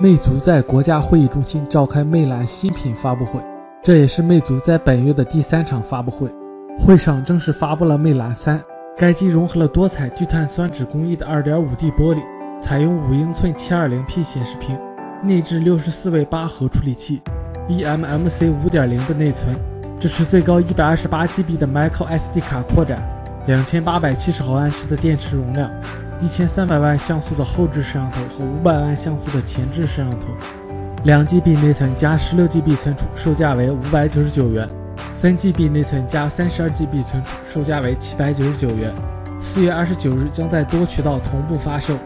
魅族在国家会议中心召开魅蓝新品发布会，这也是魅族在本月的第三场发布会。会上正式发布了魅蓝三，该机融合了多彩聚碳酸酯工艺的 2.5D 玻璃，采用5英寸 720P 显示屏，内置64位八核处理器，eMMC 5.0的内存，支持最高 128GB 的 microSD 卡扩展，2870毫安时的电池容量。一千三百万像素的后置摄像头和五百万像素的前置摄像头，两 GB 内存加十六 GB 存储，售价为五百九十九元；三 GB 内存加三十二 GB 存储，售价为七百九十九元。四月二十九日将在多渠道同步发售。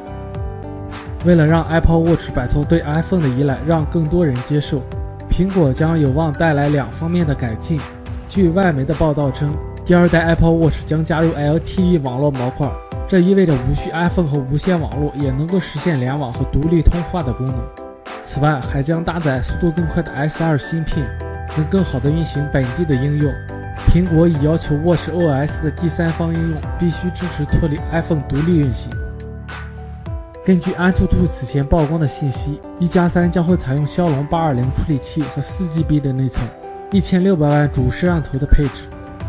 为了让 Apple Watch 摆脱对 iPhone 的依赖，让更多人接受，苹果将有望带来两方面的改进。据外媒的报道称，第二代 Apple Watch 将加入 LTE 网络模块。这意味着无需 iPhone 和无线网络也能够实现联网和独立通话的功能。此外，还将搭载速度更快的 S2 芯片，能更好地运行本地的应用。苹果已要求 Watch OS 的第三方应用必须支持脱离 iPhone 独立运行。根据安兔兔此前曝光的信息，一加三将会采用骁龙八二零处理器和四 GB 的内存，一千六百万主摄像头的配置。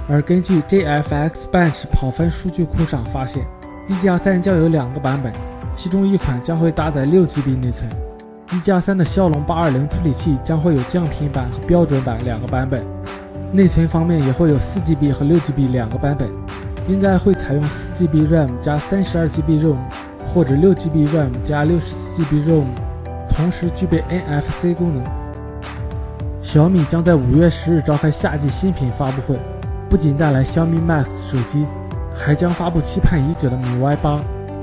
而根据 JFX Bench 跑分数据库上发现。一加三将有两个版本，其中一款将会搭载六 GB 内存。一加三的骁龙八二零处理器将会有降频版和标准版两个版本，内存方面也会有四 GB 和六 GB 两个版本，应该会采用四 GB RAM 加三十二 GB ROM，或者六 GB RAM 加六十四 GB ROM，同时具备 NFC 功能。小米将在五月十日召开夏季新品发布会，不仅带来小米 Max 手机。还将发布期盼已久的米 Y 八，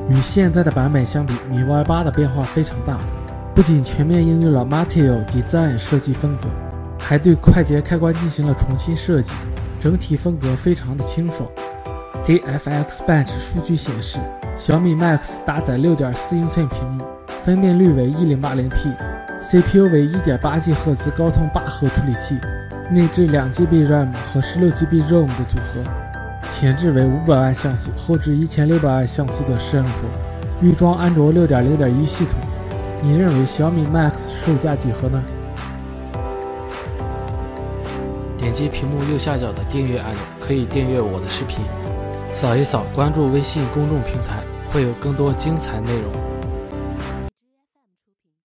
与现在的版本相比，米 Y 八的变化非常大，不仅全面应用了 Material Design 设计风格，还对快捷开关进行了重新设计，整体风格非常的清爽。JFX Bench 数据显示，小米 Max 搭载6.4英寸屏幕，分辨率为 1080p，CPU 为 1.8G 赫兹高通八核处理器，内置 2GB RAM 和 16GB ROM 的组合。前置为五百万像素，后置一千六百万像素的摄像头，预装安卓六点零点一系统。你认为小米 Max 售价几何呢？点击屏幕右下角的订阅按钮，可以订阅我的视频。扫一扫，关注微信公众平台，会有更多精彩内容。